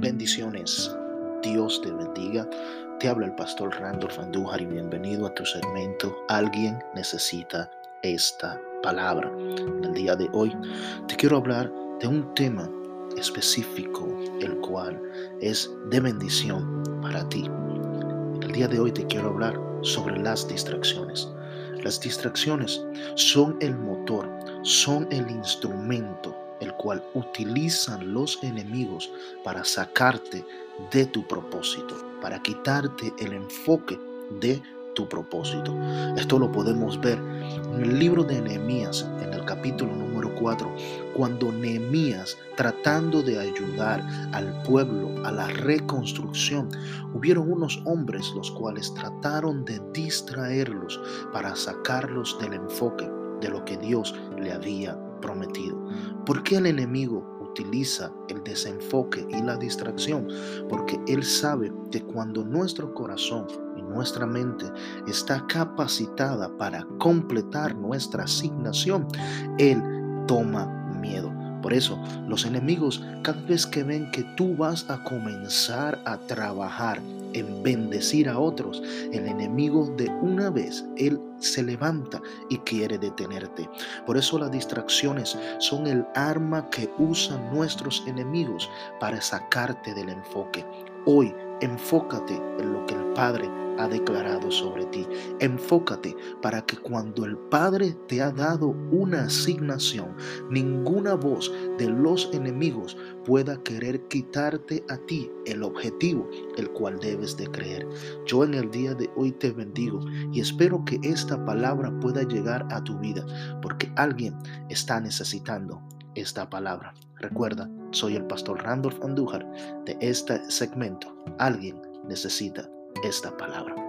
Bendiciones. Dios te bendiga. Te habla el pastor Randolph Andújar y bienvenido a tu segmento Alguien necesita esta palabra. En el día de hoy te quiero hablar de un tema específico, el cual es de bendición para ti. En el día de hoy te quiero hablar sobre las distracciones. Las distracciones son el motor, son el instrumento el cual utilizan los enemigos para sacarte de tu propósito, para quitarte el enfoque de tu propósito. Esto lo podemos ver en el libro de Nehemías, en el capítulo número 4, cuando Nehemías, tratando de ayudar al pueblo a la reconstrucción, hubieron unos hombres los cuales trataron de distraerlos para sacarlos del enfoque de lo que Dios le había prometido. ¿Por qué el enemigo utiliza el desenfoque y la distracción? Porque él sabe que cuando nuestro corazón y nuestra mente está capacitada para completar nuestra asignación, él toma miedo. Por eso, los enemigos, cada vez que ven que tú vas a comenzar a trabajar en bendecir a otros, el enemigo de una vez, él se levanta y quiere detenerte. Por eso las distracciones son el arma que usan nuestros enemigos para sacarte del enfoque. Hoy enfócate en lo que el Padre ha declarado sobre ti. Enfócate para que cuando el Padre te ha dado una asignación, ninguna voz de los enemigos pueda querer quitarte a ti el objetivo, el cual debes de creer. Yo en el día de hoy te bendigo y espero que esta palabra pueda llegar a tu vida, porque alguien está necesitando esta palabra. Recuerda, soy el pastor Randolph Andújar de este segmento. Alguien necesita esta palabra.